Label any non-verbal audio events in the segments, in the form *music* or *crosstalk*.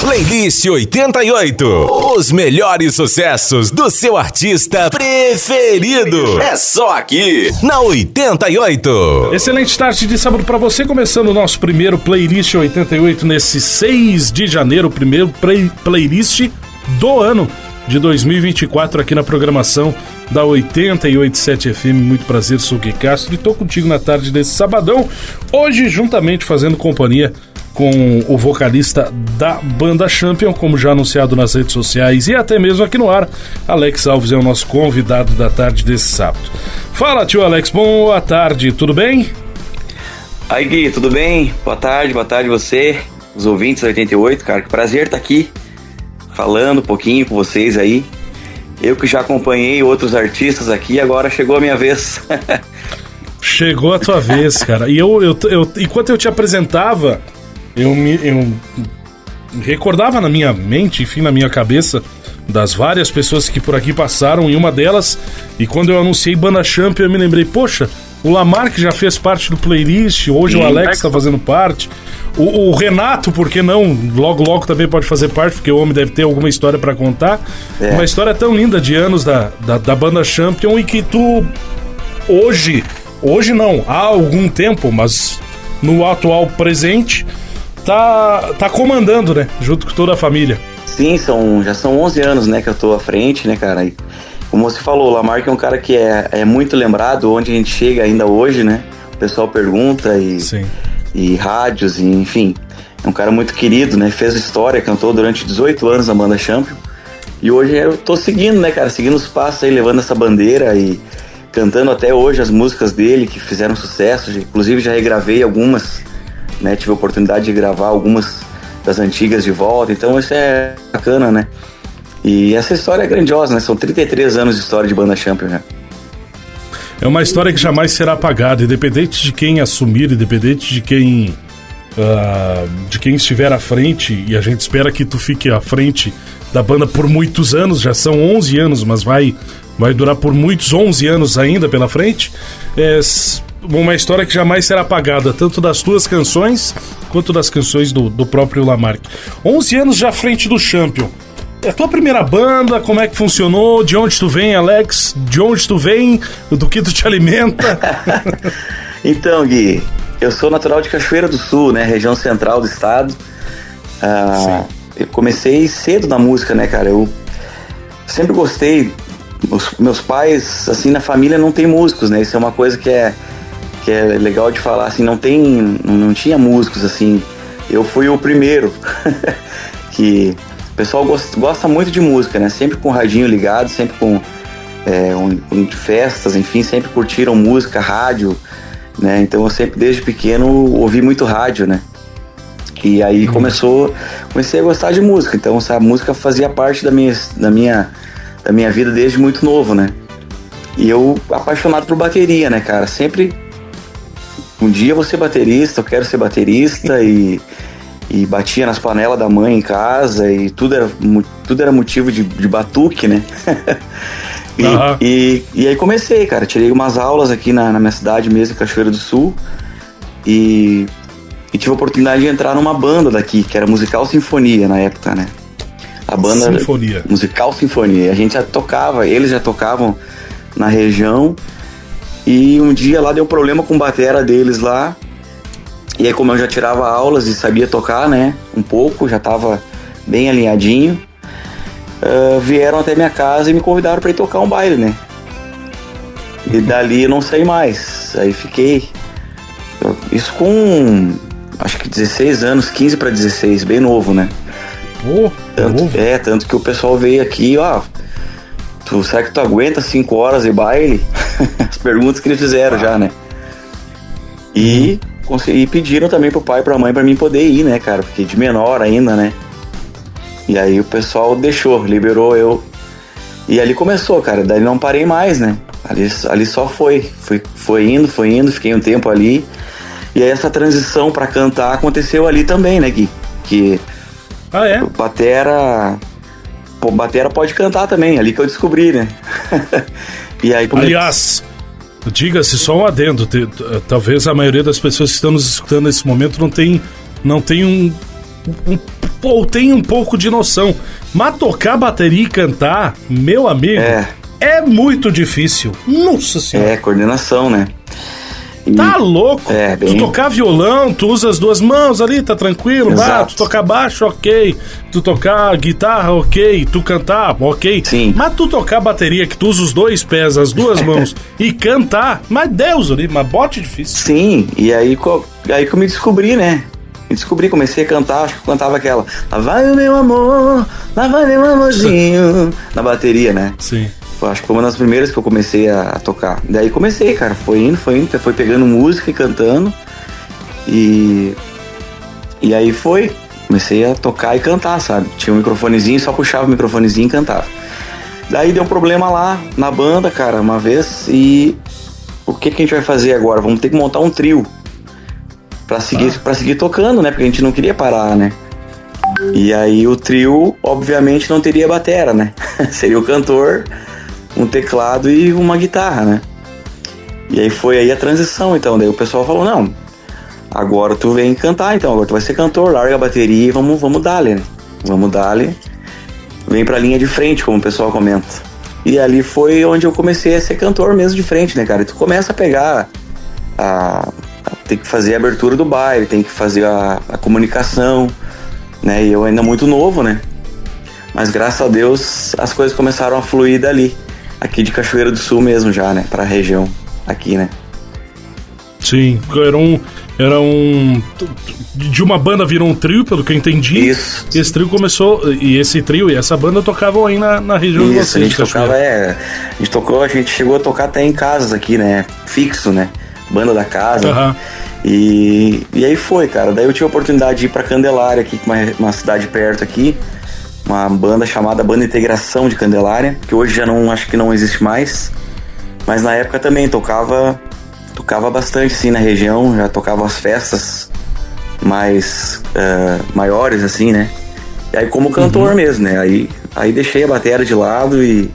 Playlist 88. Os melhores sucessos do seu artista preferido. É só aqui, na 88. Excelente tarde de sábado para você, começando o nosso primeiro Playlist 88 nesse 6 de janeiro, primeiro play playlist do ano de 2024 aqui na programação da 887 FM. Muito prazer, sou Gui Castro e tô contigo na tarde desse sabadão. Hoje, juntamente fazendo companhia com o vocalista da banda Champion, como já anunciado nas redes sociais e até mesmo aqui no ar. Alex Alves é o nosso convidado da tarde desse sábado. Fala, tio Alex, boa tarde, tudo bem? Aí, Gui, tudo bem? Boa tarde, boa tarde você, os ouvintes da 88, cara, que prazer estar aqui falando um pouquinho com vocês aí. Eu que já acompanhei outros artistas aqui, agora chegou a minha vez. *laughs* chegou a tua vez, cara. E eu, eu, eu, enquanto eu te apresentava, eu me eu recordava na minha mente, enfim, na minha cabeça, das várias pessoas que por aqui passaram, e uma delas, e quando eu anunciei Banda Champion, eu me lembrei, poxa, o Lamar que já fez parte do playlist, hoje Sim, o Alex está fazendo parte. O, o, Renato, por que não? Logo, logo também pode fazer parte, porque o homem deve ter alguma história para contar. É. Uma história tão linda de anos da, da, da banda Champion e que tu hoje, hoje não, há algum tempo, mas no atual presente, tá, tá comandando, né? Junto com toda a família. Sim, são, já são 11 anos, né, que eu tô à frente, né, cara? E, como você falou, o Lamarck é um cara que é, é muito lembrado, onde a gente chega ainda hoje, né? O pessoal pergunta e, Sim. e rádios, e, enfim. É um cara muito querido, né? Fez história, cantou durante 18 anos na banda Champion. E hoje eu tô seguindo, né, cara? Seguindo os passos aí, levando essa bandeira e cantando até hoje as músicas dele que fizeram sucesso. Inclusive já regravei algumas né? Tive a oportunidade de gravar algumas das antigas de volta, então isso é bacana, né? E essa história é grandiosa, né? São 33 anos de história de banda Champion, né? É uma história que jamais será apagada, independente de quem assumir, independente de quem uh, de quem estiver à frente, e a gente espera que tu fique à frente da banda por muitos anos, já são 11 anos, mas vai vai durar por muitos 11 anos ainda pela frente. É, uma história que jamais será apagada, tanto das tuas canções quanto das canções do, do próprio Lamarck. 11 anos já à frente do Champion. É a tua primeira banda, como é que funcionou? De onde tu vem, Alex? De onde tu vem? Do que tu te alimenta? *laughs* então, Gui, eu sou natural de Cachoeira do Sul, né? Região central do estado. Ah, eu comecei cedo na música, né, cara? Eu sempre gostei. Os meus pais, assim, na família não tem músicos, né? Isso é uma coisa que é que é legal de falar, assim, não tem, não tinha músicos, assim, eu fui o primeiro, *laughs* que o pessoal gosta, gosta, muito de música, né, sempre com o radinho ligado, sempre com, é, um, um, festas, enfim, sempre curtiram música, rádio, né, então eu sempre desde pequeno ouvi muito rádio, né, e aí uhum. começou, comecei a gostar de música, então a música fazia parte da minha, da minha, da minha vida desde muito novo, né, e eu apaixonado por bateria, né, cara, sempre um dia eu vou ser baterista, eu quero ser baterista e, e batia nas panelas da mãe em casa e tudo era, tudo era motivo de, de batuque, né? *laughs* e, uhum. e, e, aí comecei, cara, tirei umas aulas aqui na, na minha cidade mesmo, Cachoeira do Sul, e, e tive a oportunidade de entrar numa banda daqui, que era Musical Sinfonia na época, né? A banda Sinfonia. Musical Sinfonia. A gente já tocava, eles já tocavam na região e um dia lá deu problema com batera deles lá. E aí, como eu já tirava aulas e sabia tocar, né? Um pouco, já tava bem alinhadinho. Uh, vieram até minha casa e me convidaram para ir tocar um baile, né? E dali eu não saí mais. Aí fiquei. Isso com acho que 16 anos, 15 para 16, bem novo, né? Oh, tanto, novo. É, tanto que o pessoal veio aqui, ó. Tu, será que tu aguenta 5 horas de baile? *laughs* As perguntas que eles fizeram já, né? E, e pediram também pro pai e pra mãe pra mim poder ir, né, cara? Porque de menor ainda, né? E aí o pessoal deixou, liberou eu. E ali começou, cara. Daí não parei mais, né? Ali, ali só foi. foi. Foi indo, foi indo, fiquei um tempo ali. E aí essa transição para cantar aconteceu ali também, né, Gui? Que ah, é? o Batera. Pô, Batera pode cantar também, ali que eu descobri, né? *laughs* E aí, Aliás, diga-se só um adendo. Talvez a maioria das pessoas que estão nos escutando nesse momento não tem, não tem um, um ou tem um pouco de noção. Mas tocar bateria e cantar, meu amigo, É. é muito difícil. Nossa senhora. É, coordenação, né? E- Tá louco? É, bem- Tu tocar violão, tu usa as duas mãos ali, tá tranquilo. Exato. tu tocar baixo, ok. Tu tocar guitarra, ok. Tu cantar, ok. Sim. Mas tu tocar bateria, que tu usa os dois pés, as duas *laughs* mãos, e cantar, mas Deus ali, mas bote difícil. Sim, e aí, aí que eu me descobri, né? Me descobri, comecei a cantar, acho que eu cantava aquela Lá vai o meu amor, lá vai meu amorzinho *laughs* Na bateria, né? Sim. Acho que foi uma das primeiras que eu comecei a, a tocar. Daí comecei, cara, foi indo, foi indo, foi pegando música e cantando. E. E aí foi. Comecei a tocar e cantar, sabe? Tinha um microfonezinho, só puxava o microfonezinho e cantava. Daí deu um problema lá na banda, cara, uma vez. E o que, que a gente vai fazer agora? Vamos ter que montar um trio pra seguir, pra seguir tocando, né? Porque a gente não queria parar, né? E aí o trio, obviamente, não teria batera, né? *laughs* Seria o cantor, um teclado e uma guitarra, né? E aí foi aí a transição, então. Daí o pessoal falou, não, agora tu vem cantar, então. Agora tu vai ser cantor, larga a bateria e vamos, vamos dar-lhe, né? Vamos dar-lhe. Vem pra linha de frente, como o pessoal comenta. E ali foi onde eu comecei a ser cantor mesmo de frente, né, cara? E tu começa a pegar a, a- tem que fazer a abertura do baile, tem que fazer a, a comunicação, né? E eu ainda muito novo, né? Mas graças a Deus as coisas começaram a fluir dali, aqui de Cachoeira do Sul mesmo já, né? Pra região aqui, né? Sim, era um. Era um. De uma banda virou um trio, pelo que eu entendi. Isso. E esse trio começou. E esse trio e essa banda tocavam aí na, na região de Isso, a vocês. gente de Cachoeira. tocava, é. A gente tocou, a gente chegou a tocar até em casas aqui, né? Fixo, né? Banda da casa. Aham. E, e aí foi, cara. Daí eu tive a oportunidade de ir pra Candelária, aqui, uma, uma cidade perto aqui. Uma banda chamada Banda Integração de Candelária, que hoje já não acho que não existe mais. Mas na época também tocava tocava bastante assim na região, já tocava as festas mais eh, maiores assim, né? E aí como cantor mesmo, né? Aí, aí deixei a bateria de lado e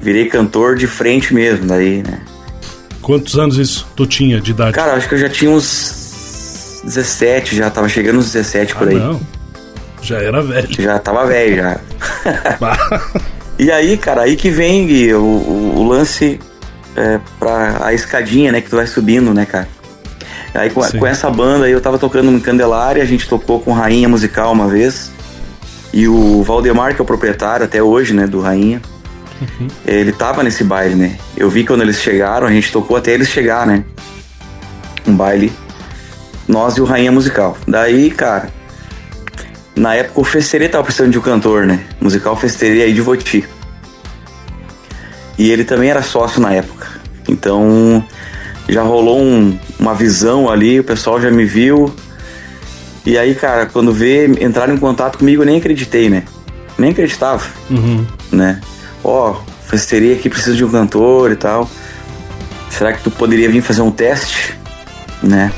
virei cantor de frente mesmo, daí, né? Quantos anos isso tu tinha de idade? Cara, acho que eu já tinha uns 17, já tava chegando uns 17 por Ah, aí. não. Já era velho. Já tava velho já. *laughs* E aí, cara, aí que vem Gui, o, o, lance é, pra a escadinha, né, que tu vai subindo, né, cara. Aí com, com essa banda aí eu tava tocando em Candelária, a gente tocou com Rainha Musical uma vez. E o Valdemar, que é o proprietário até hoje, né, do Rainha, ele tava nesse baile, né. Eu vi quando eles chegaram, a gente tocou até eles chegar, né. Um baile, nós e o Rainha Musical. Daí, cara, na época o Festerê tava precisando de um cantor, né? Musical Festerê aí de Voti. E ele também era sócio na época. Então já rolou um- uma visão ali, o pessoal já me viu. E aí, cara, quando vê, entraram em contato comigo, eu nem acreditei, né? Nem acreditava, Uhum. né? Ó, Festerê aqui precisa de um cantor e tal. Será que tu poderia vir fazer um teste? Né?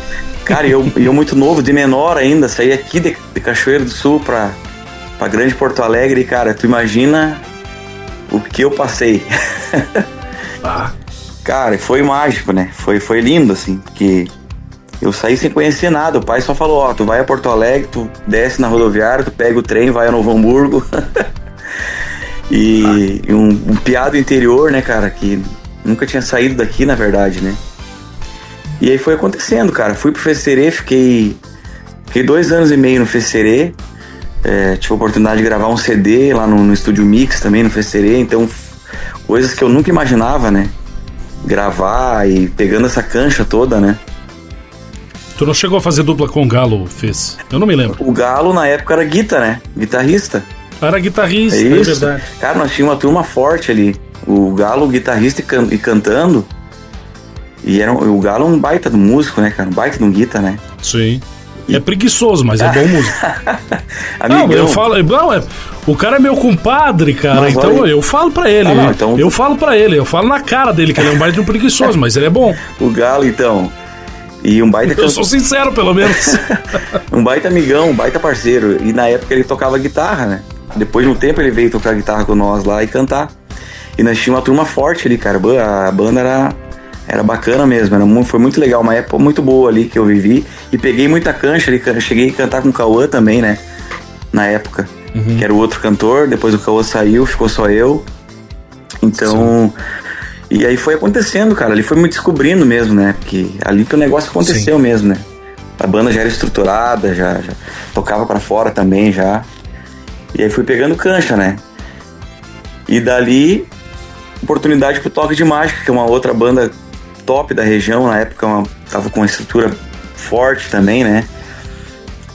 Cara, eu, eu muito novo, de menor ainda, saí aqui de, de Cachoeiro do Sul pra, pra Grande Porto Alegre cara, tu imagina o que eu passei. Ah, *laughs* Cara, foi mágico, né? Foi, foi lindo, assim, porque eu saí sem conhecer nada. O pai só falou, ó, tu vai a Porto Alegre, tu desce na rodoviária, tu pega o trem, vai a Novo Hamburgo. *laughs* e e um, um piado interior, né, cara, que nunca tinha saído daqui, na verdade, né? E aí foi acontecendo, cara. Fui pro Festerê, fiquei, fiquei dois anos e meio no Festerê. É, tive a oportunidade de gravar um CD lá no, no Estúdio Mix também, no Festerê. Então, coisas que eu nunca imaginava, né? Gravar e pegando essa cancha toda, né? tu não chegou a fazer dupla com o Galo, fez? Eu não me lembro. O Galo, na época, era guita, né? Guitarrista. Era guitarrista, É é, isso. verdade. Cara, nós tínhamos uma turma forte ali. O Galo, guitarrista e, can- e cantando. E era, o Galo é um baita do músico, né, cara? Um baita de um guita, né? Sim. É preguiçoso, mas é bom músico. *laughs* Não, eu falo. Não, é, o cara é meu compadre, cara. Mas então olha- eu falo pra ele. Ah, não, então- Eu falo pra ele, eu falo na cara dele que ele é um baita de um preguiçoso, mas ele é bom. O Galo, então. E um baita Eu sou sincero, pelo menos. *laughs* Um baita amigão, um baita parceiro. E na época ele tocava guitarra, né? Depois de um tempo ele veio tocar guitarra com nós lá e cantar. E nós tínhamos uma turma forte ali, cara. A banda era, era bacana mesmo. Era muito, foi muito legal, uma época muito boa ali que eu vivi. E peguei muita cancha ali. Cheguei a cantar com o Cauã também, né? na época, uhum. que era o outro cantor, depois o Caô saiu, ficou só eu. Então. Sim. E aí foi acontecendo, cara. Ali foi me descobrindo mesmo, né? Porque ali que o negócio aconteceu Sim. mesmo, né? A banda já era estruturada, já, já tocava para fora também já. E aí fui pegando cancha, né? E dali, oportunidade pro Toque de Mágica, que é uma outra banda top da região, na época uma, tava com uma estrutura forte também, né?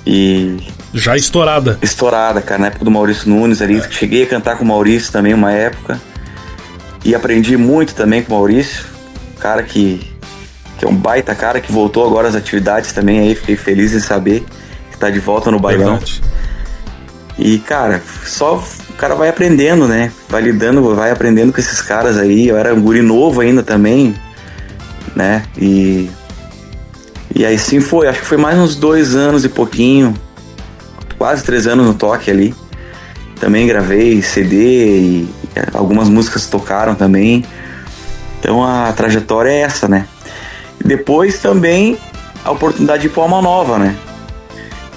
E. Já estourada. Estourada, cara, na época do Maurício Nunes ali. É. Cheguei a cantar com o Maurício também uma época. E aprendi muito também com o Maurício, cara que, que é um baita cara que voltou agora às atividades também aí, fiquei feliz em saber que tá de volta no bailão. Verdade. E cara, só o cara vai aprendendo, né? Vai lidando, vai aprendendo com esses caras aí. Eu era um guri novo ainda também, né? E e aí sim foi, acho que foi mais uns dois anos e pouquinho, quase três anos no toque ali. Também gravei CD e algumas músicas tocaram também. Então a trajetória é essa, né? Depois também a oportunidade de ir para Alma Nova, né?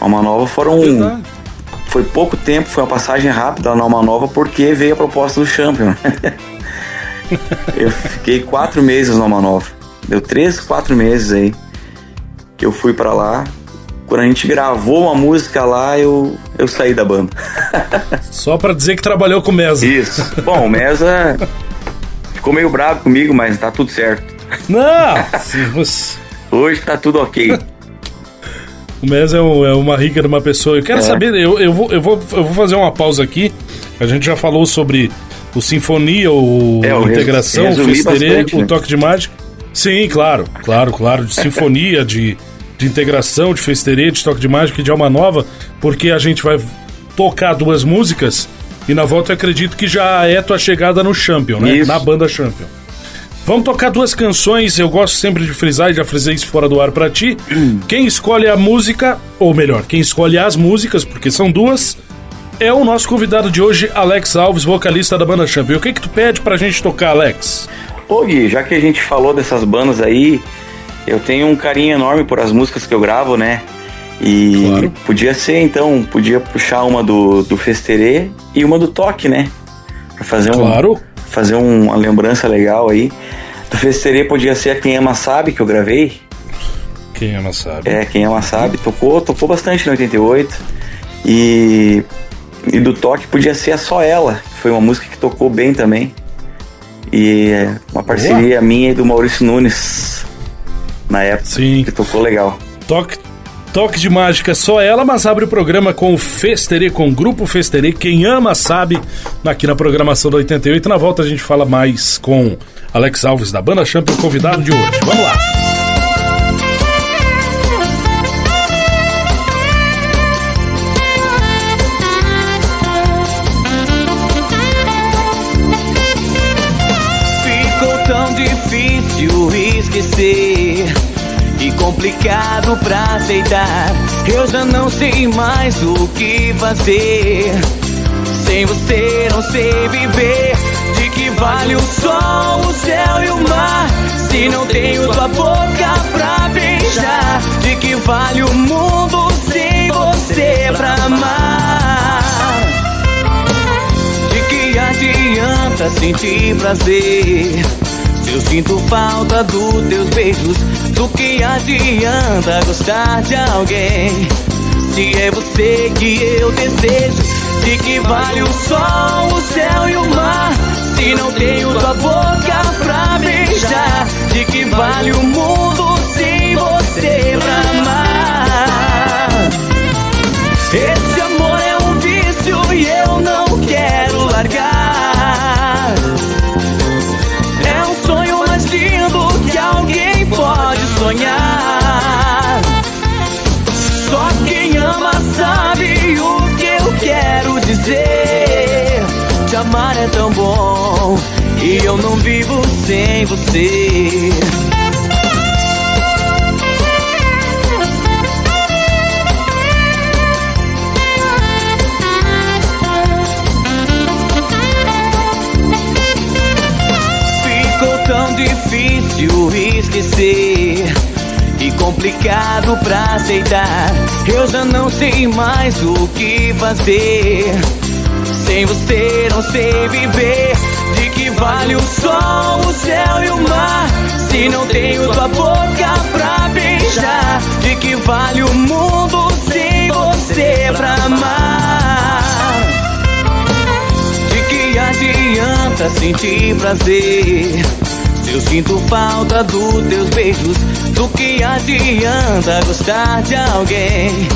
Alma Nova foram. Verdade. Foi pouco tempo, foi uma passagem rápida na Alma Nova porque veio a proposta do Champion. *laughs* eu fiquei quatro meses na Alma Nova. Deu três, quatro meses aí que eu fui para lá quando a gente gravou uma música lá, eu, eu saí da banda. *laughs* Só para dizer que trabalhou com o Mesa. Isso. Bom, o Mesa ficou meio bravo comigo, mas tá tudo certo. Não! *laughs* Hoje tá tudo ok. O Mesa é, um, é, uma rica de uma pessoa. Eu quero é. saber, eu, eu, vou, eu, vou, eu vou fazer uma pausa aqui. A gente já falou sobre o Sinfonia, o é, Integração, o Festerê, o né? Toque de Mágica. Sim, claro, claro, claro. De Sinfonia, de de integração, de festeria, de toque de mágica e de alma nova, porque a gente vai tocar duas músicas e na volta eu acredito que já é tua chegada no Champion, né? Isso. Na banda Champion. Vamos tocar duas canções, eu gosto sempre de frisar e já frisei isso fora do ar para ti. Quem escolhe a música, ou melhor, quem escolhe as músicas, porque são duas, é o nosso convidado de hoje, Alex Alves, vocalista da banda Champion. O que que tu pede pra gente tocar, Alex? Ô Gui, já que a gente falou dessas bandas aí, eu tenho um carinho enorme por as músicas que eu gravo, né? E claro. podia ser, então, podia puxar uma do, do Festerê e uma do Toque, né? Pra fazer, um, claro. fazer um, uma lembrança legal aí. Do Festerê podia ser a Quem Ama Sabe, que eu gravei. Quem Ama Sabe. É, Quem Ama Sabe. Tocou, tocou bastante no 88. E, e do Toque podia ser a Só Ela, que foi uma música que tocou bem também. E é uma parceria Boa. minha e do Maurício Nunes na época. Sim. Que tocou legal. Toque, toque de mágica só ela, mas abre o programa com o Festerê, com o Grupo Festerê. Quem ama sabe, aqui na programação do 88. Na volta a gente fala mais com Alex Alves da Banda Champion, convidado de hoje. Vamos lá. Complicado pra aceitar. Eu já não sei mais o que fazer. Sem você não sei viver. De que vale o sol, o céu e o mar? Se não tenho tua boca pra beijar. De que vale o mundo sem você pra amar? De que adianta sentir prazer? Eu sinto falta dos teus beijos do que adianta gostar de alguém? Se é você que eu desejo, de que vale o sol, o céu e o mar? Se não tenho tua boca pra beijar, de que vale o mundo é tão bom e eu não vivo sem você. Ficou tão difícil esquecer complicado pra aceitar. Eu já não sei mais o que fazer. Sem você não sei viver. De que vale o sol, o céu e o mar? Se não tenho tua boca pra beijar. De que vale o mundo sem você pra amar? De que adianta sentir prazer? Se eu sinto falta dos teus beijos, do que adianta gostar de alguém?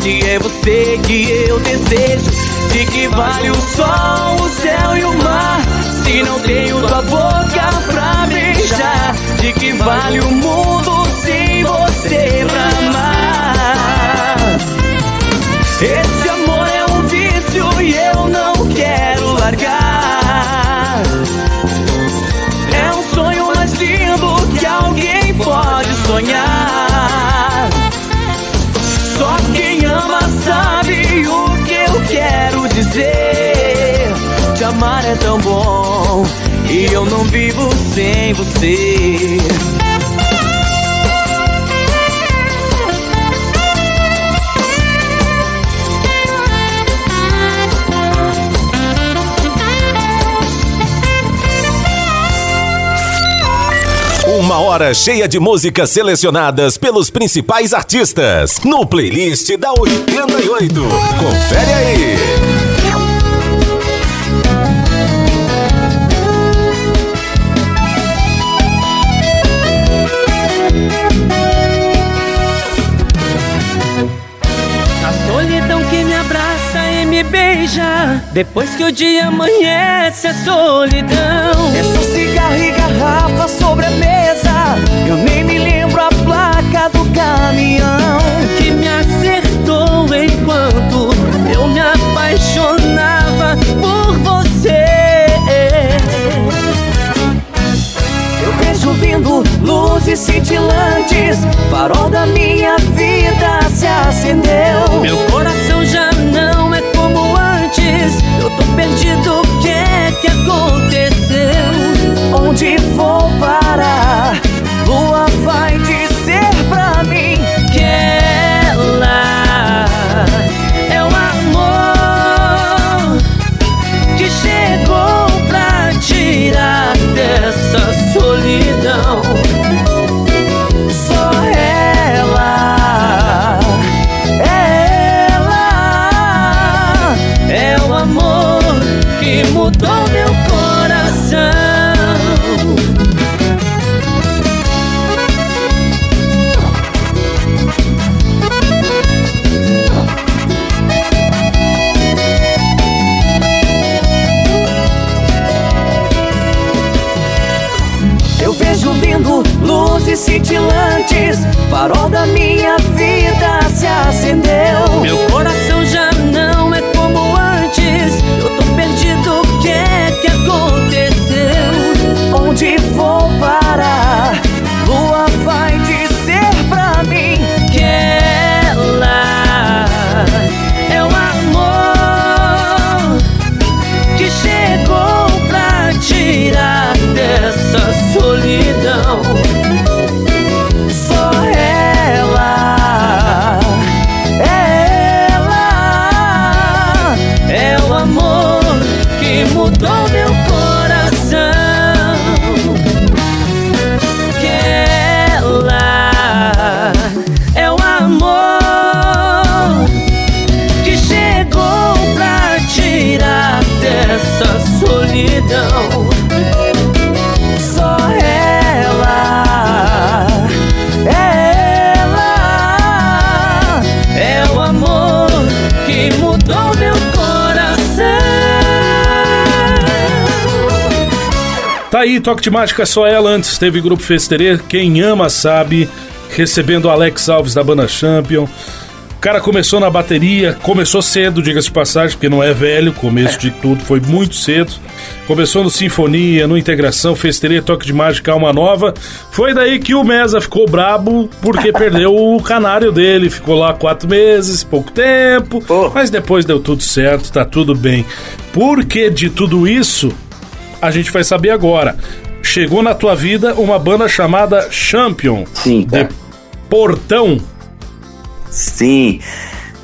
Se é você que eu desejo, de que vale o sol, o céu e o mar? Se não tenho tua boca pra beijar, de que vale o mundo sem amar é tão bom e eu não vivo sem você. Uma hora cheia de músicas selecionadas pelos principais artistas no playlist da 88. Confere aí. Depois que o dia amanhece, a solidão. É só cigarro e garrafa sobre a mesa. Eu nem me lembro a placa do caminhão. que me acertou enquanto eu me apaixonava por você. Eu vejo vindo luzes cintilantes. Farol da minha vida se acendeu. Meu coração Eu tô perdido, o que é que aconteceu? Onde vou parar? Lua vai dizer cintilantes. Farol da minha vida se acendeu. Meu Toque de Mágica, só ela antes teve Grupo Festerê, quem ama sabe, recebendo o Alex Alves da banda Champion. O cara começou na bateria, começou cedo, diga-se de passagem, porque não é velho, começo de tudo, foi muito cedo. Começou no Sinfonia, no Integração, Festerê, Toque de Mágica, Alma Nova. Foi daí que o Mesa ficou brabo, porque *laughs* perdeu o canário dele, ficou lá quatro meses, pouco tempo, mas depois deu tudo certo, tá tudo bem. Por que de tudo isso? A gente vai saber agora. Chegou na tua vida uma banda chamada Champion. Sim, De- cara. Portão. Sim.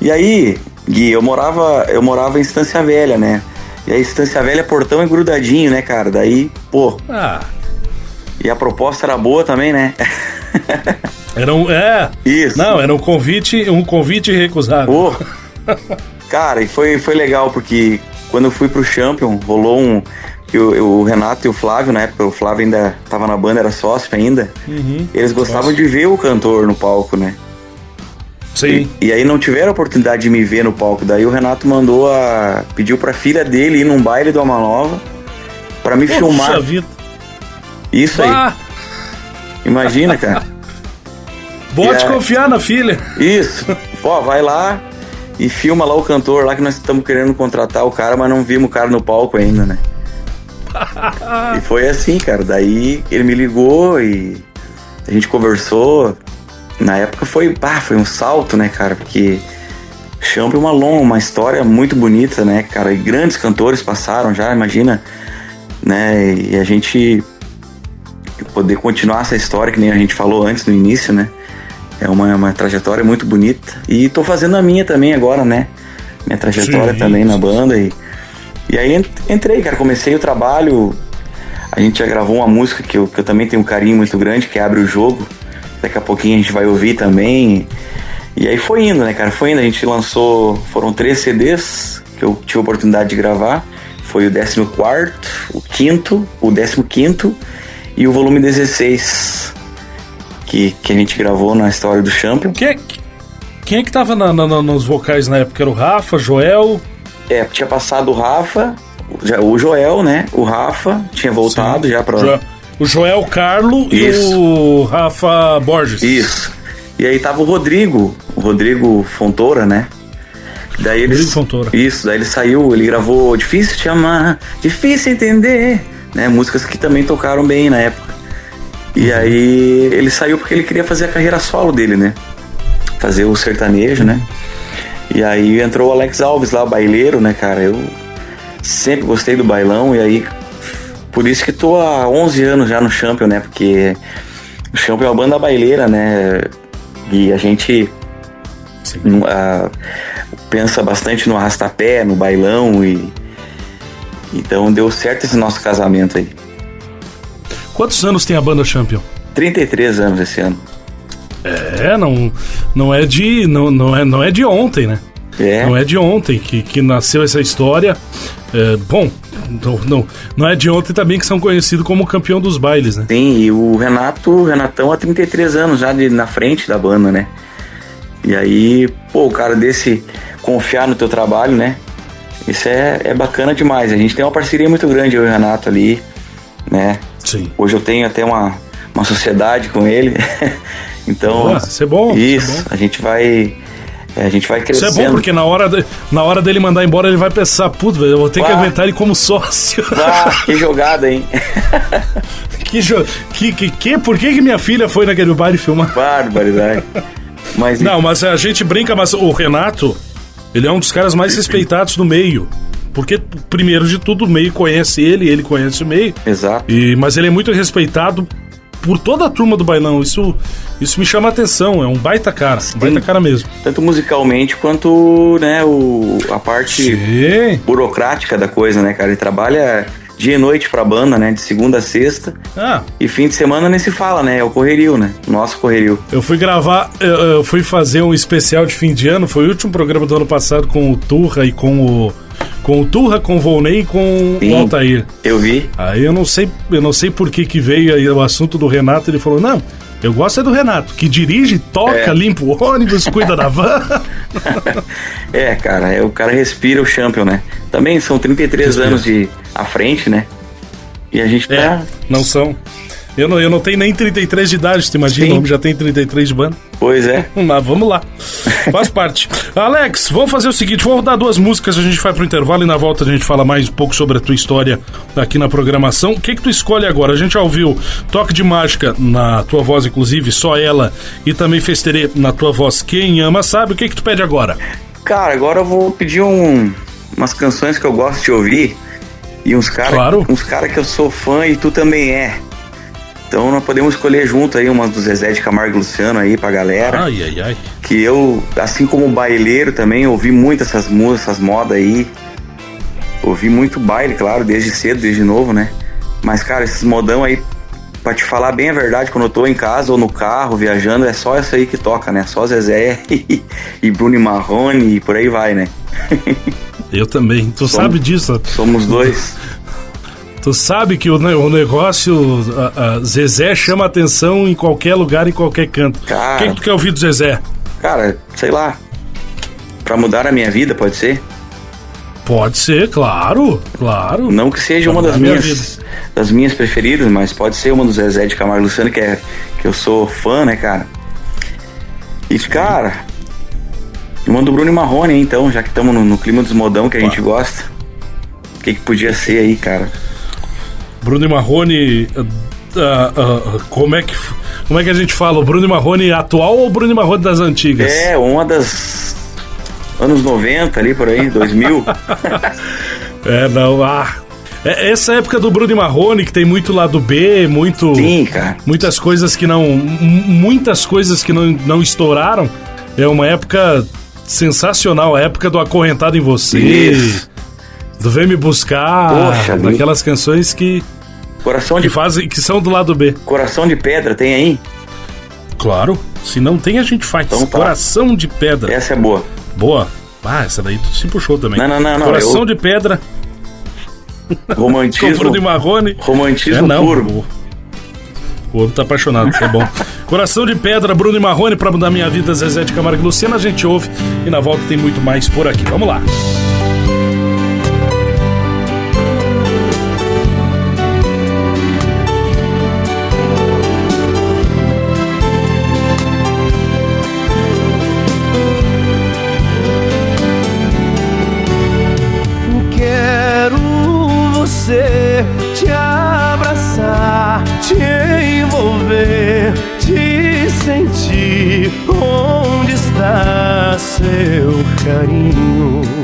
E aí, Gui, eu morava, eu morava em Estância Velha, né? E a Estância Velha, portão é grudadinho, né, cara? Daí, pô. Ah. E a proposta era boa também, né? *laughs* Era um. É. Isso. Não, era um convite, um convite recusado. Pô. *laughs* Cara, e foi, foi legal, porque quando eu fui pro Champion, rolou um. Que o, o Renato e o Flávio, na época, o Flávio ainda tava na banda, era sócio ainda. Eles gostavam de ver o cantor no palco, né? Sim. E, e aí não tiveram a oportunidade de me ver no palco. Daí o Renato mandou a. pediu pra filha dele ir num baile do Alma Nova pra me filmar. Puxa vida. Isso aí. Ah, Imagina, cara. pode É. confiar na filha. Isso. Ó, vai lá e filma lá o cantor lá que nós estamos querendo contratar o cara, mas não vimos o cara no palco ainda, né? E foi assim, cara. Daí ele me ligou e a gente conversou. Na época foi, pá, foi um salto, né, cara? Porque Champ é uma longa, uma história muito bonita, né, cara? E grandes cantores passaram já, imagina, né? E a gente poder continuar essa história que nem a gente falou antes no início, né? É uma, uma trajetória muito bonita. E tô fazendo a minha também agora, né? Minha trajetória Sim, também na sim. banda. E, e aí ent- entrei, cara. Comecei o trabalho. A gente já gravou uma música que eu, que eu também tenho um carinho muito grande, que é Abre o Jogo. Daqui a pouquinho a gente vai ouvir também. E aí foi indo, né, cara? Foi indo. A gente lançou. Foram três CDs que eu tive a oportunidade de gravar. Foi o 14, o quinto, o 15 e o volume 16 que, que a gente gravou na história do Champion. Quem, é- quem é que tava na- na- nos vocais na época? Era o Rafa, Joel. É, tinha passado o Rafa, já- o Joel, né? O Rafa tinha voltado já pra. Jo- o Joel Carlo e Isso. o Rafa Borges. Isso. E aí tava o Rodrigo, o Rodrigo Fontoura, né? Daí ele, Rodrigo Fontoura. Isso, daí ele saiu, ele gravou Difícil Te Amar, Difícil Entender, né? Músicas que também tocaram bem na época. E aí ele saiu porque ele queria fazer a carreira solo dele, né? Fazer o sertanejo, né? E aí entrou o Alex Alves lá, baileiro, né, cara? Eu sempre gostei do bailão e aí por isso que tô há 11 anos já no Champion, né? Porque o Champion é uma banda baileira, né? E a gente ah, pensa bastante no arrastapé, no bailão e então deu certo esse nosso casamento aí. Quantos anos tem a banda Champion? 33 anos esse ano. É, não, não é de não, não é não é de ontem, né? É. Não é de ontem que, que nasceu essa história. É, bom, não, não, não é de ontem também que são conhecidos como campeão dos bailes, né? Sim, e o Renato, o Renatão há 33 anos já de, na frente da banda, né? E aí, pô, o cara desse confiar no teu trabalho, né? Isso é, é bacana demais. A gente tem uma parceria muito grande, eu e o Renato ali, né? Sim. Hoje eu tenho até uma, uma sociedade com ele. *laughs* então. Ah, isso é bom, isso Isso, é bom. a gente vai. é, A gente vai Isso crescendo. é bom porque na hora, de- na hora dele mandar embora ele vai pensar, putz, velho, eu vou ter que Ah. aguentar ele como sócio. Ah, que jogada, hein? *laughs* que, jo- que, que, que, por que, que minha filha foi naquele baile filmar? Barbaridade. Mas Não, mas a gente brinca, mas o Renato, ele é um dos caras mais respeitados do meio. Porque, primeiro de tudo, o meio conhece ele, ele conhece o meio. Exato. E, mas ele é muito respeitado por toda a turma do bailão. Isso, isso me chama a atenção. É um baita cara. Um baita cara mesmo. Tanto musicalmente quanto, né, o, a parte Sim. burocrática da coisa, né, cara? Ele trabalha dia e noite pra banda, né? De segunda a sexta. Ah, E fim de semana nem se fala, né? É o correrio, né? Nosso correrio. eu fui gravar, eu, eu fui fazer um especial de fim de ano. Foi o último programa do ano passado com o Turra e com o. Com o Turra, com o Volney e com Sim. o Altair. Eu vi. Aí eu não sei, eu não sei por que, que veio aí o assunto do Renato. Ele falou: não, eu gosto é do Renato, que dirige, toca, É. limpa o ônibus, cuida da van. *laughs* É, cara, é, o cara respira o champion, né? Também são 33 Respira. anos de à frente, né? E a gente tá. É, não são. Eu não, eu não tenho nem 33 de idade, tu imagina? Sim. O homem já tem 33 de banda. Pois é. Mas vamos lá. Faz parte. Alex, vamos fazer o seguinte: vou rodar duas músicas, a gente vai pro intervalo e na volta a gente fala mais um pouco sobre a tua história aqui na programação. O que que tu escolhe agora? A gente já ouviu Toque de Mágica na tua voz, inclusive, só ela, e também Festerê na tua voz. Quem ama sabe. O que que tu pede agora? Cara, agora eu vou pedir um, umas canções que eu gosto de ouvir. E uns caras Claro. uns cara que eu sou fã e tu também é. Então nós podemos escolher junto aí umas do Zezé de Camargo e Luciano aí pra galera. Ai, ai, ai. Que eu, assim como baileiro também, ouvi muito essas músicas, essas modas aí. Ouvi muito baile, claro, desde cedo, desde novo, né? Mas, cara, esses modão aí, pra te falar bem a verdade, quando eu tô em casa ou no carro, viajando, é só essa aí que toca, né? Só Zezé *laughs* e, e Bruno Marrone e por aí vai, né? *laughs* Eu também. Tu Somos- sabe disso. Somos dois. *laughs* Tu sabe que o, o negócio. A, a Zezé chama atenção em qualquer lugar, em qualquer canto. Cara. O que, tu quer ouvir do Zezé? Cara, sei lá. Pra mudar a minha vida, pode ser? Pode ser, claro, claro. Não que seja Pra uma das minha minhas, das minhas preferidas, mas pode ser uma do Zezé de Camargo Luciano, que, é, que eu sou fã, né, cara? E, cara, uma do Bruno Marrone, hein, então, já que estamos no, no clima dos modão que a gente gosta. O que, que podia ser aí, cara? Bruno e Marrone. ah, ah, como, é que, como é que a gente fala? O Bruno Marrone atual ou o Bruno Marrone das antigas? É, uma das anos 90 ali por aí, *laughs* 2000. *laughs* É, não, ah. É, essa época do Bruno Marrone, que tem muito lado B, muito. Sim, cara. Muitas coisas que não. Muitas coisas que não, não estouraram. É uma época sensacional, a época do Acorrentado em Você. Isso. Do Vem Me Buscar. Poxa, daquelas canções que, Coração que de, fazem. que são do lado B. coração de pedra tem aí? Claro. Se não tem, a gente faz. Então tá. Coração de pedra. Essa é boa. Boa. Ah, essa daí tu se puxou também. Não, não, não, não, Coração eu- de pedra Romantismo. Bruno e Marrone. Romantismo É, não. puro. O, o homem tá apaixonado, é bom. Coração de Pedra, Bruno e Marrone, pra mudar minha vida, Zezé de Camargo e Luciana, a gente ouve e na volta tem muito mais por aqui. Vamos lá. Seu carinho?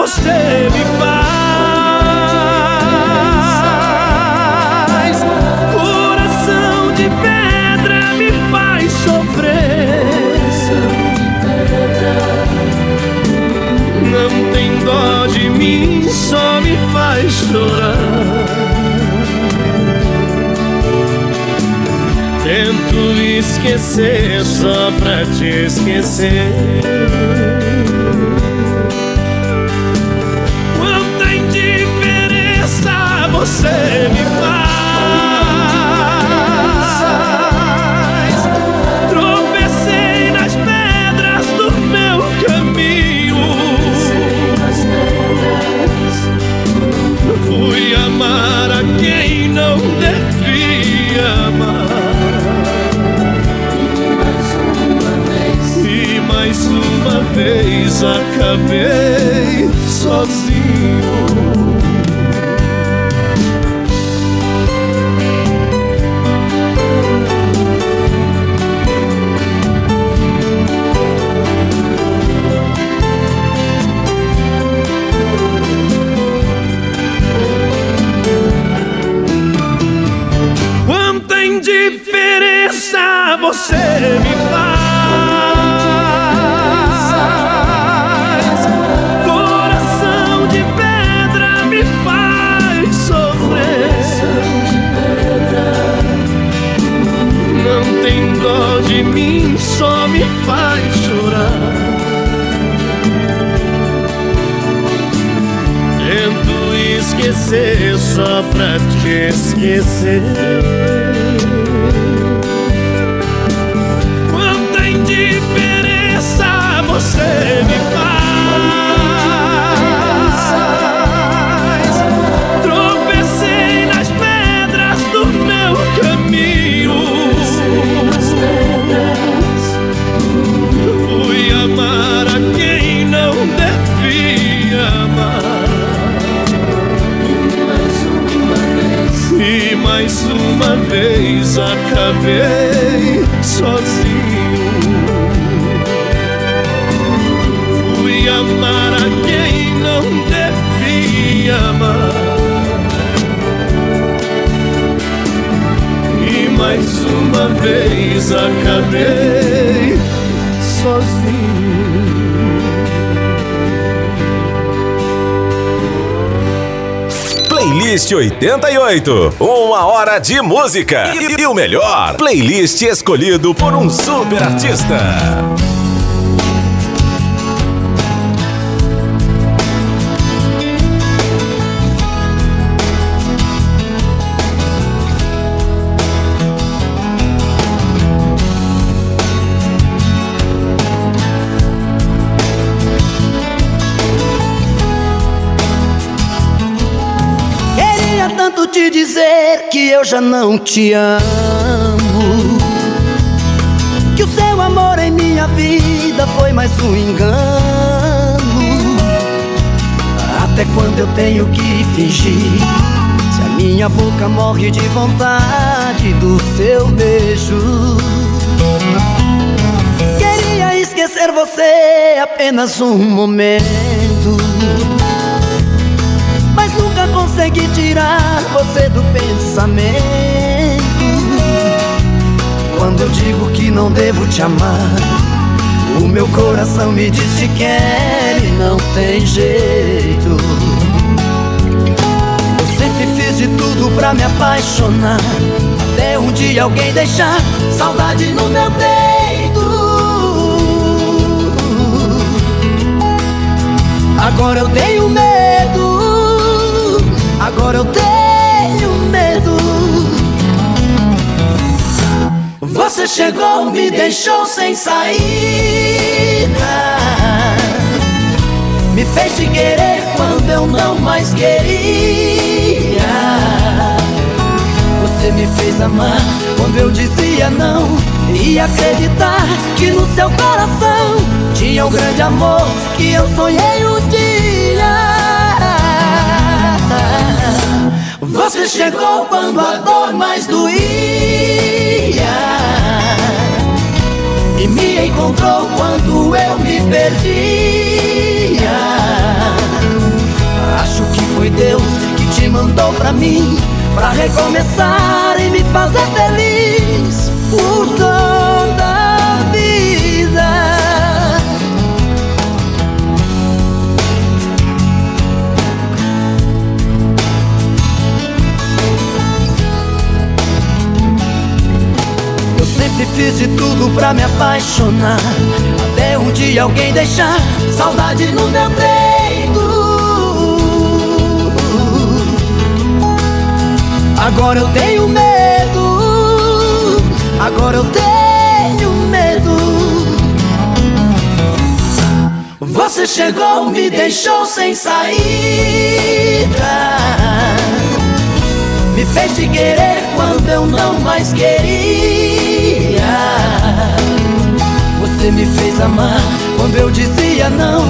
Você me faz. Coração de pedra me faz sofrer. Não tem dó de mim, só me faz chorar. Tento esquecer só pra te esquecer. Você me faz. Tropecei nas pedras do meu caminho. Fui amar a quem não devia amar. E mais uma vez acabei sozinho. Você me faz. Coração de pedra me faz sofrer. Não tem dó de mim, só me faz chorar. Tento esquecer só pra te esquecer. diferença você me faz. Tropecei nas pedras do meu caminho. Fui amar a quem não devia amar. E mais uma vez acabei sozinho. Amar a quem não devia amar. E mais uma vez acabei sozinho. Playlist 88. Uma hora de música. E, e o melhor, playlist escolhido por um super artista. Eu já não te amo. Que o seu amor em minha vida foi mais um engano. Até quando eu tenho que fingir? Se a minha boca morre de vontade do seu beijo. Queria esquecer você apenas um momento. Nunca consegui tirar você do pensamento. Quando eu digo que não devo te amar, o meu coração me diz que quer e não tem jeito. Eu sempre fiz de tudo pra me apaixonar, até um dia alguém deixar saudade no meu peito. Agora eu tenho medo. Agora eu tenho medo. Você chegou, me deixou sem saída. Me fez te querer quando eu não mais queria. Você me fez amar quando eu dizia não. E acreditar que no seu coração tinha um grande amor que eu sonhei um dia. Você chegou quando a dor mais doía. E me encontrou quando eu me perdia. Acho que foi Deus que te mandou pra mim Pra recomeçar e me fazer feliz pra me apaixonar. Até um dia alguém deixar saudade no meu peito. Agora eu tenho medo. Agora eu tenho medo. Você chegou, me deixou sem saída. Me fez te querer quando eu não mais queria. Você me fez amar quando eu dizia não.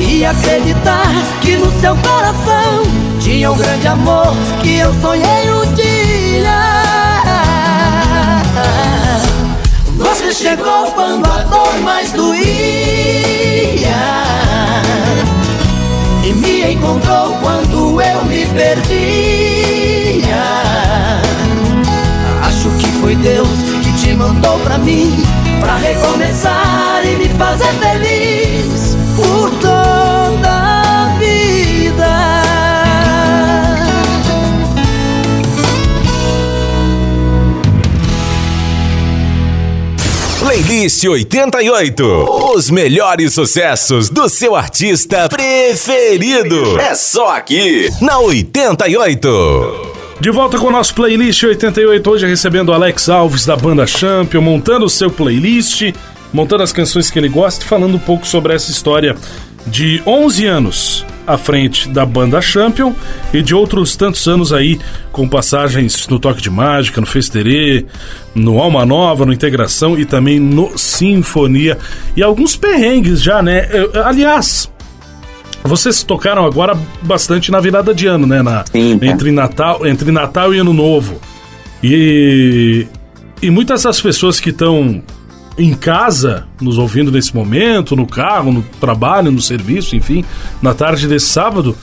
E acreditar que no seu coração tinha um grande amor que eu sonhei um dia. Você chegou quando a dor mais doía. E me encontrou quando eu me perdia. Acho que foi Deus que te mandou pra mim Pra recomeçar e me fazer feliz Por toda a vida Playlist 88. Os melhores sucessos do seu artista preferido. É só aqui, na 88. De volta com o nosso playlist 88, hoje recebendo o Alex Alves da banda Champion, montando o seu playlist, montando as canções que ele gosta e falando um pouco sobre essa história de 11 anos à frente da banda Champion e de outros tantos anos aí com passagens no Toque de Mágica, no Festerê, no Alma Nova, no Integração e também no Sinfonia e alguns perrengues já, né? Aliás, vocês tocaram agora bastante na virada de ano, né? Na, Sim, tá. entre, Natal, entre Natal e Ano Novo. E e muitas das pessoas que estão em casa, nos ouvindo nesse momento, no carro, no trabalho, no serviço, enfim, na tarde desse sábado,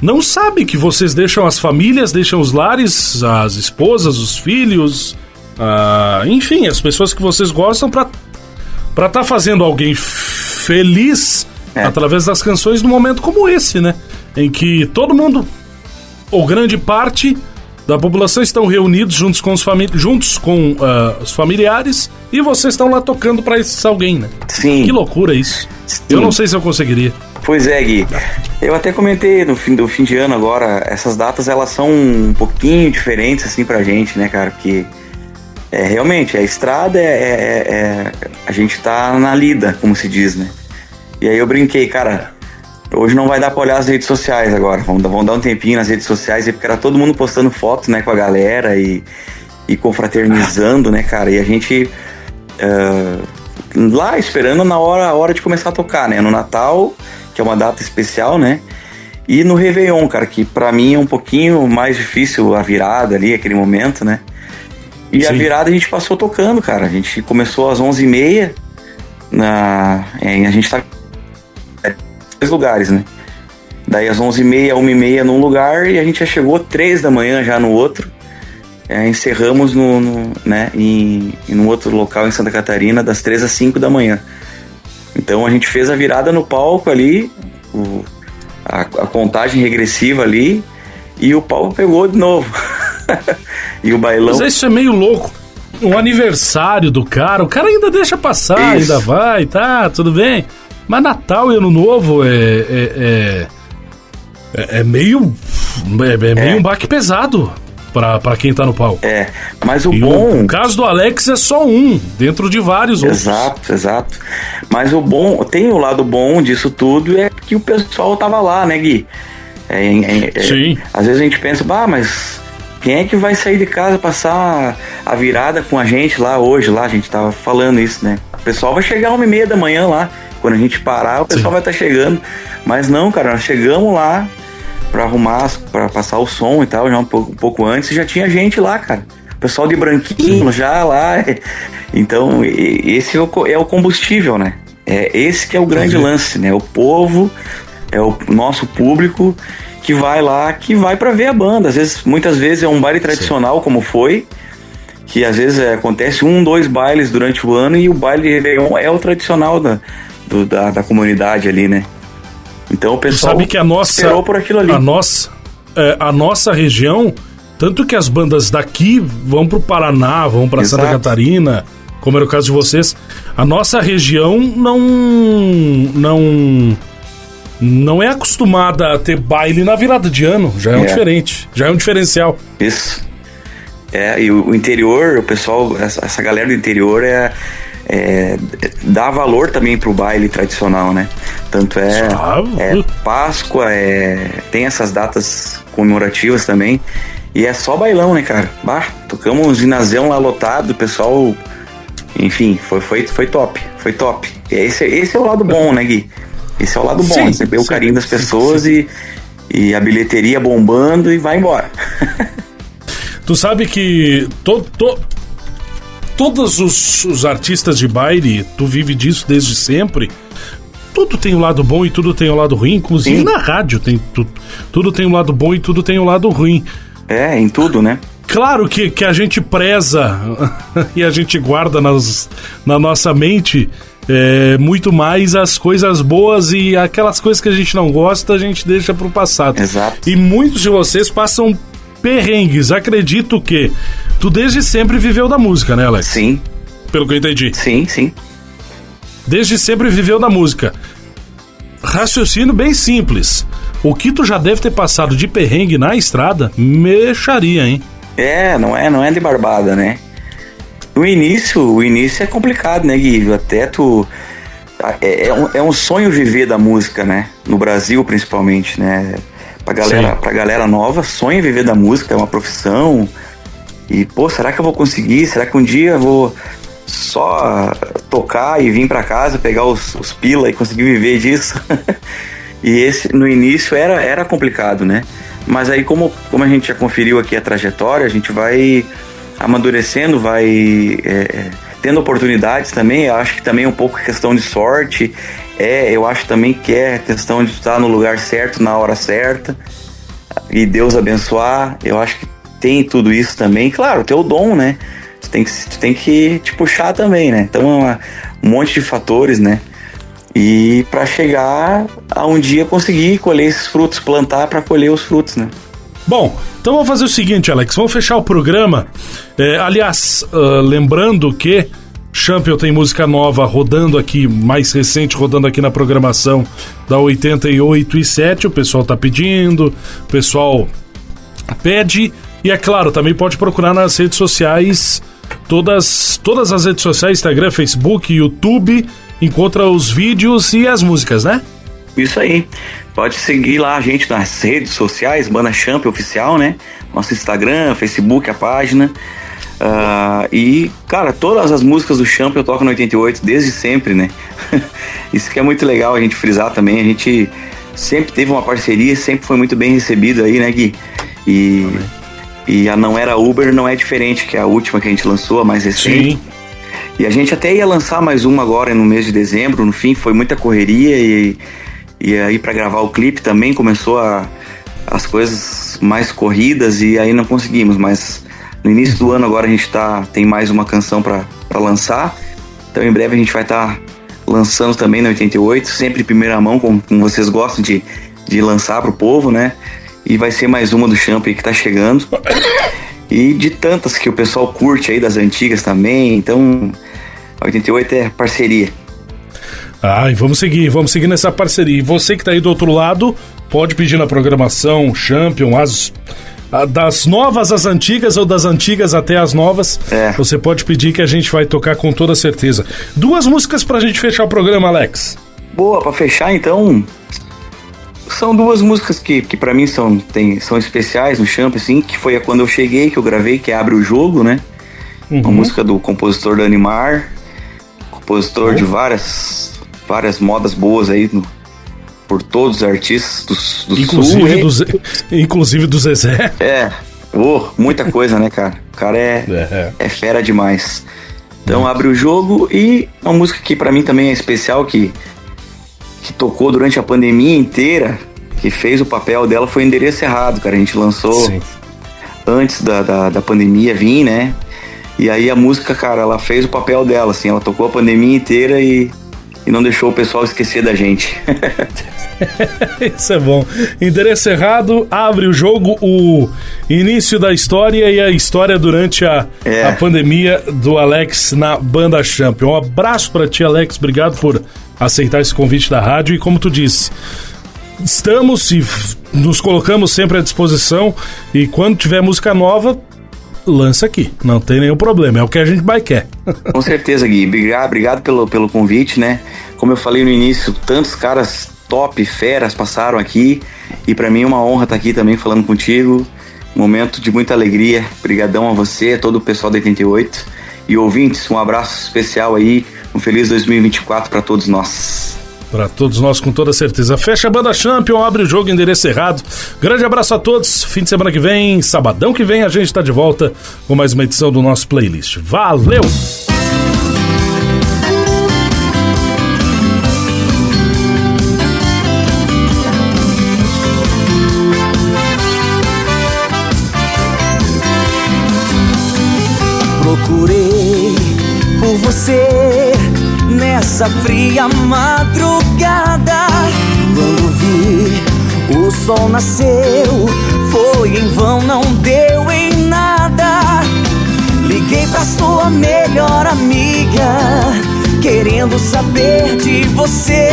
não sabem que vocês deixam as famílias, deixam os lares, as esposas, os filhos, ah, enfim, as pessoas que vocês gostam para para estar tá fazendo alguém feliz é. através das canções num momento como esse, né? Em que todo mundo, ou grande parte da população, estão reunidos juntos com os, famili juntos com uh, os familiares e vocês estão lá tocando para esses alguém, né? Sim. Que loucura isso. Sim. Eu não sei se eu conseguiria. Pois é, Gui. Eu até comentei no fim do fim de ano agora, essas datas elas são um pouquinho diferentes assim pra gente, né, cara? Porque é, realmente, a estrada é, é, é, A gente tá na lida, como se diz, né? E aí eu brinquei, cara. Hoje não vai dar pra olhar as redes sociais agora. Vamos, vamos dar um tempinho nas redes sociais, porque era todo mundo postando foto, né, com a galera e, e confraternizando, né, cara? E a gente. Uh, lá esperando na hora, a hora de começar a tocar, né? No Natal, que é uma data especial, né? E no Réveillon, cara, que para mim é um pouquinho mais difícil a virada ali, aquele momento, né? E Sim. a virada a gente passou tocando, cara. A gente começou às 11h30. Na, é, a gente tá dois lugares, né? Daí às 11h30, 1h30 num lugar e a gente já chegou 3 da manhã já no outro. É, encerramos no, no, né, em, em um outro local em Santa Catarina das 3 às 5 da manhã. Então a gente fez a virada no palco ali, o, a, a contagem regressiva ali, e o palco pegou de novo. *laughs* e o bailão. Mas isso é meio louco. O aniversário do cara, o cara ainda deixa passar, isso. ainda vai, tá, tudo bem. Mas Natal e Ano Novo é. É, é, é meio. É, é meio é. um baque pesado pra, pra quem tá no palco. É, mas o e bom. O, caso do Alex é só um, dentro de vários exato, outros. Exato, exato. Mas o bom, tem o lado bom disso tudo é que o pessoal tava lá, né, Gui? É, é, é, Sim. Às vezes a gente pensa, ah, mas quem é que vai sair de casa passar a virada com a gente lá hoje? Lá a gente tava falando isso, né? O pessoal vai chegar uma e meia da manhã lá. Quando a gente parar, o pessoal Sim. vai estar tá chegando. Mas não, cara, nós chegamos lá para arrumar, para passar o som e tal, já um pouco, um pouco antes, já tinha gente lá, cara. O pessoal de branquinho Sim. já lá. *laughs* Então, esse é, é o combustível, né? É esse que é o grande lance, né? O povo, é o nosso público que vai lá, que vai para ver a banda. Às vezes, muitas vezes é um baile tradicional, Sim. como foi, que às vezes é, acontece um, dois bailes durante o ano e o baile de Réveillon é o tradicional da, do, da, da, comunidade ali, né? Então o pessoal sabe que a nossa, esperou por aquilo ali. A nossa, é, a nossa região, tanto que as bandas daqui vão pro Paraná, vão para Santa Catarina, como era o caso de vocês, a nossa região não não não é acostumada a ter baile na virada de ano, já é, é. um diferente, já é um diferencial. Isso. É, e o interior, o pessoal, essa, essa galera do interior é, é, dá valor também pro baile tradicional, né? Tanto é, é Páscoa, é, tem essas datas comemorativas também. E é só bailão, né, cara? Bah, tocamos um ginásio lá lotado, o pessoal. Enfim, foi, foi, foi top. Foi top. E esse, esse é o lado bom, né, Gui? Esse é o lado bom, sim, receber sim, o carinho das pessoas sim, e, e a bilheteria bombando e vai embora. *laughs* tu sabe que to, to, todos os, os artistas de baile, tu vive disso desde sempre tudo tem o um lado bom e tudo tem o um lado ruim, inclusive Sim. na rádio tem tudo. Tudo tem o um lado bom e tudo tem o lado ruim. É, em tudo, né? Claro que, que a gente preza *laughs* e a gente guarda nas, na nossa mente é, muito mais as coisas boas e aquelas coisas que a gente não gosta, a gente deixa pro passado. Exato. E muitos de vocês passam perrengues. Acredito que tu desde sempre viveu da música, né, Alex? Sim. Pelo que eu entendi. Sim, sim. Desde sempre viveu da música. Raciocínio bem simples. O que tu já deve ter passado de perrengue na estrada, mexaria, hein? É, não é, não é de barbada, né? No início, o início é complicado, né, Gui? Até tu. É, é, um, é um sonho viver da música, né? No Brasil, principalmente, né? Pra galera, pra galera nova, sonha viver da música, é uma profissão. E, pô, será que eu vou conseguir? Será que um dia eu vou só tocar e vir para casa, pegar os, os pila e conseguir viver disso? *laughs* e esse, no início, era, era complicado, né? Mas aí, como, como a gente já conferiu aqui a trajetória, a gente vai amadurecendo, vai é, tendo oportunidades também. Eu acho que também é um pouco questão de sorte. É, eu acho também que é questão de estar no lugar certo, na hora certa. E Deus abençoar. Eu acho que tem tudo isso também. Claro, tem o dom, né? Tu tem que, tu tem que te puxar também, né? Então é um monte de fatores, né? E para chegar a um dia conseguir colher esses frutos, plantar para colher os frutos, né? Bom, então vamos fazer o seguinte, Alex, vamos fechar o programa. É, aliás, uh, lembrando que Champion tem música nova rodando aqui, mais recente, rodando aqui na programação da 88 e 7. O pessoal tá pedindo, o pessoal pede. E é claro, também pode procurar nas redes sociais, todas, todas as redes sociais, Instagram, Facebook, YouTube, encontra os vídeos e as músicas, né? Isso aí. Pode seguir lá a gente nas redes sociais, Banda Champ Oficial, né? Nosso Instagram, Facebook, a página. Uh, e, cara, todas as músicas do Champ eu toco no 88 desde sempre, né? *laughs* Isso que é muito legal a gente frisar também. A gente sempre teve uma parceria, sempre foi muito bem recebido aí, né, Gui? E, e a Não Era Uber não é diferente, que é a última que a gente lançou, a mais recente. Sim. E a gente até ia lançar mais uma agora no mês de dezembro, no fim foi muita correria e e aí para gravar o clipe também começou a, as coisas mais corridas e aí não conseguimos, mas no início do ano agora a gente tá, tem mais uma canção para lançar. Então em breve a gente vai estar tá lançando também na 88, sempre em primeira mão, como, como vocês gostam de, de lançar pro povo, né? E vai ser mais uma do Champ que tá chegando. E de tantas que o pessoal curte aí das antigas também. Então, 88 é parceria. Ah, e vamos seguir, vamos seguir nessa parceria. E você que está aí do outro lado, pode pedir na programação Champion, as das novas às antigas ou das antigas até as novas. É. Você pode pedir que a gente vai tocar com toda certeza. Duas músicas pra gente fechar o programa, Alex. Boa, para fechar então. São duas músicas que, que para mim são, tem, são especiais no Champion, assim, que foi a quando eu cheguei, que eu gravei, que é Abre o Jogo, né? Uhum. Uma música do compositor Danimar, compositor uhum. de várias várias modas boas aí no, por todos os artistas do, do inclusive Sul. Do Zé, inclusive do Zezé. É, oh, muita coisa, né, cara? O cara é, é. é fera demais. Então abre o jogo e uma música que para mim também é especial, que, que tocou durante a pandemia inteira, que fez o papel dela, foi Endereço Errado, cara. A gente lançou Sim. antes da, da, da pandemia vir, né? E aí a música, cara, ela fez o papel dela, assim, ela tocou a pandemia inteira e e não deixou o pessoal esquecer da gente. *laughs* *laughs* Isso é bom. Endereço errado, abre o jogo, o início da história e a história durante a, é. a pandemia do Alex na Banda Champion. Um abraço para ti, Alex. Obrigado por aceitar esse convite da rádio. E como tu disse, estamos e nos colocamos sempre à disposição. E quando tiver música nova, lança aqui. Não tem nenhum problema. É o que a gente mais quer. Com certeza, Gui. Obrigado, obrigado pelo, pelo convite, né? Como eu falei no início, tantos caras top, feras passaram aqui. E para mim é uma honra estar aqui também falando contigo. Momento de muita alegria. Obrigadão a você, a todo o pessoal da 88. E ouvintes, um abraço especial aí. Um feliz 2024 para todos nós. Para todos nós, com toda certeza. Fecha a banda Champion, abre o jogo, endereço errado. Grande abraço a todos. Fim de semana que vem, sabadão que vem, a gente está de volta com mais uma edição do nosso playlist. Valeu! Procurei por você nessa fria madrugada. Quando vi o sol nasceu, foi em vão, não deu em nada. Liguei pra sua melhor amiga, querendo saber de você.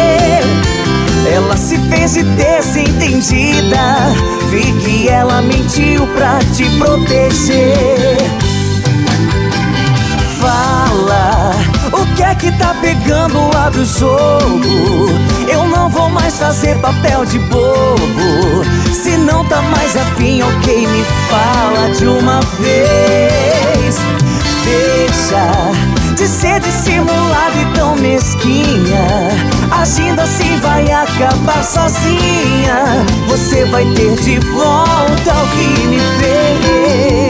Ela se fez de desentendida, vi que ela mentiu pra te proteger. Fala o que é que tá pegando? Abre o jogo. Eu não vou mais fazer papel de bobo. Se não tá mais afim, ok, me fala de uma vez. Deixa de ser dissimulada e tão mesquinha. Agindo assim vai acabar sozinha. Você vai ter de volta o que me fez.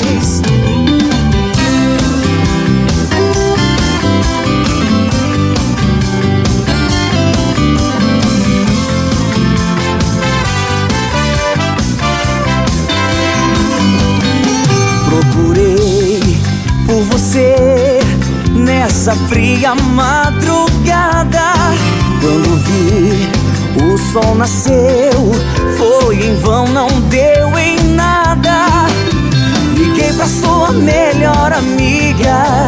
Fria madrugada. Quando vi o sol nasceu, foi em vão, não deu em nada. Liguei pra sua melhor amiga,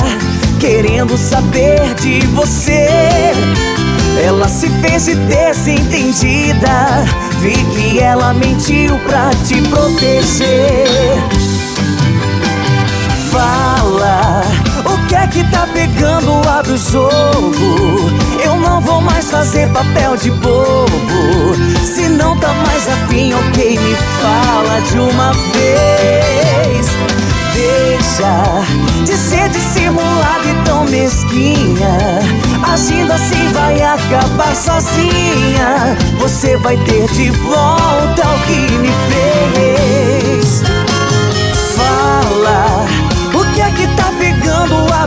querendo saber de você. Ela se fez de desentendida, vi que ela mentiu pra te proteger. Fala, o que é que tá pegando? Abre o jogo. Eu não vou mais fazer papel de bobo. Se não tá mais afim, ok, me fala de uma vez. Deixa de ser dissimulada e tão mesquinha. Agindo assim vai acabar sozinha. Você vai ter de volta o que me fez.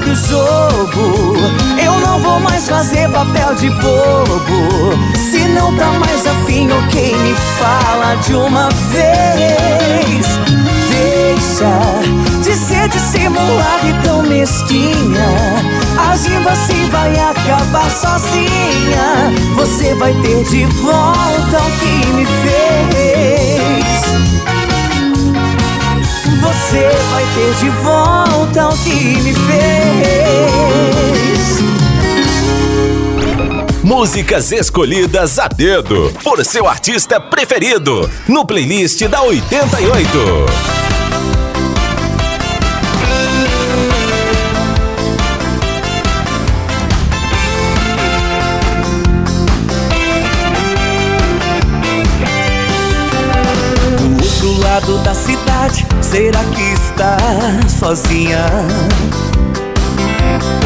Abre o jogo. Eu não vou mais fazer papel de bobo. Se não tá mais afim, ok, me fala de uma vez. Deixa de ser dissimulada e tão mesquinha. Agindo assim vai acabar sozinha. Você vai ter de volta o que me fez. Você vai ter de volta o que me fez. Músicas escolhidas a dedo por seu artista preferido no playlist da 88. Do outro lado da cidade, será que está sozinha?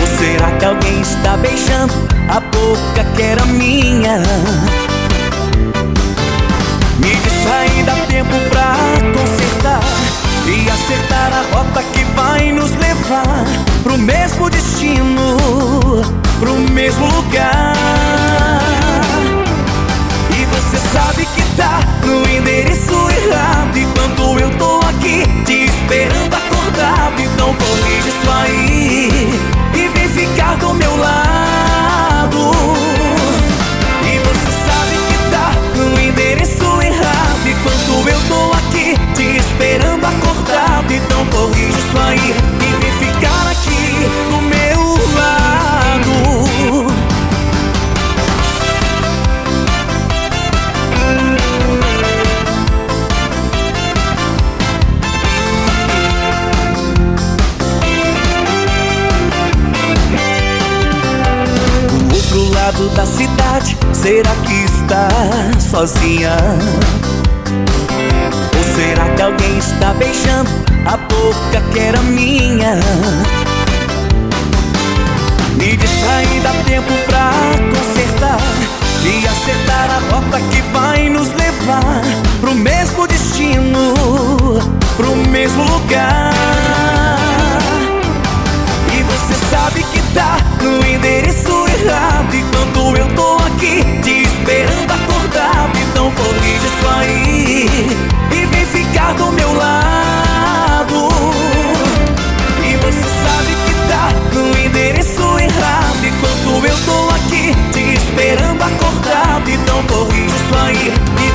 Ou será que alguém está beijando a boca que era minha? Me diz dá tempo pra consertar e acertar a rota que vai nos levar pro mesmo destino, pro mesmo lugar. Será que está sozinha? Ou será que alguém está beijando a boca que era minha? Me distrai, dá tempo pra consertar e acertar a rota que vai nos levar pro mesmo destino, pro mesmo lugar. E você sabe que tá no endereço errado Enquanto eu tô te esperando acordado Então corrige isso aí. E vem ficar do meu lado. E você sabe que tá no endereço errado. Enquanto eu tô aqui te esperando acordado Então corrige isso aí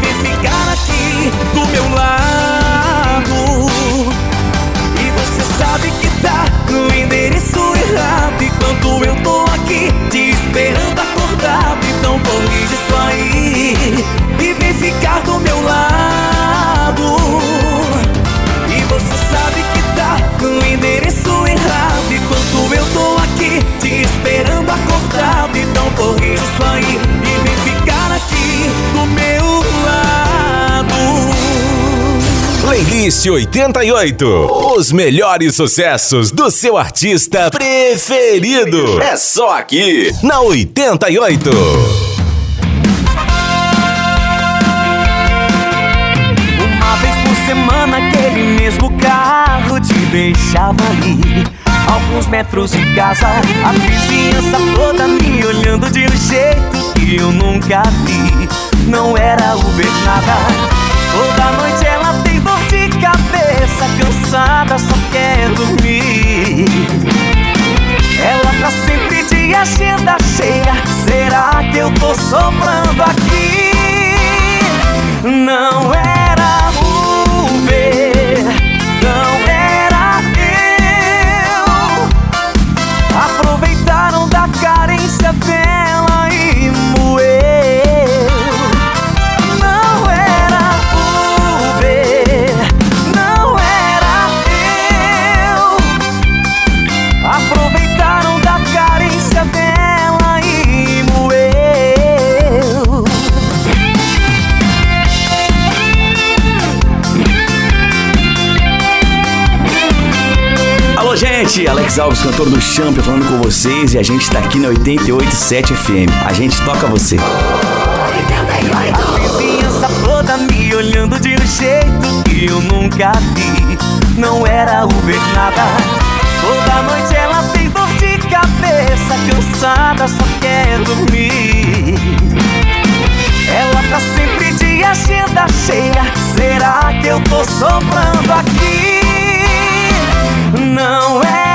aí E vem ficar aqui do meu lado Playlist 88. Os melhores sucessos do seu artista preferido. É só aqui, na 88. Uma vez por semana aquele mesmo carro te deixava ali Alguns metros de casa, a vizinhança toda me olhando de um jeito que eu nunca vi Não era Uber nada, toda noite ela tem dor de cabeça Cansada, só quer dormir Ela tá sempre de agenda cheia. Será que eu tô sobrando aqui? Não era noite, Alex Alves, cantor do Champion, falando com vocês e a gente tá aqui na 88.7 FM. A gente toca você. 88. Vizinhança toda me olhando de um jeito que eu nunca vi. Não era o ver nada. Toda noite ela tem dor de cabeça, cansada, só quer dormir. Ela tá sempre de agenda cheia. Será que eu tô soprando aqui? No way.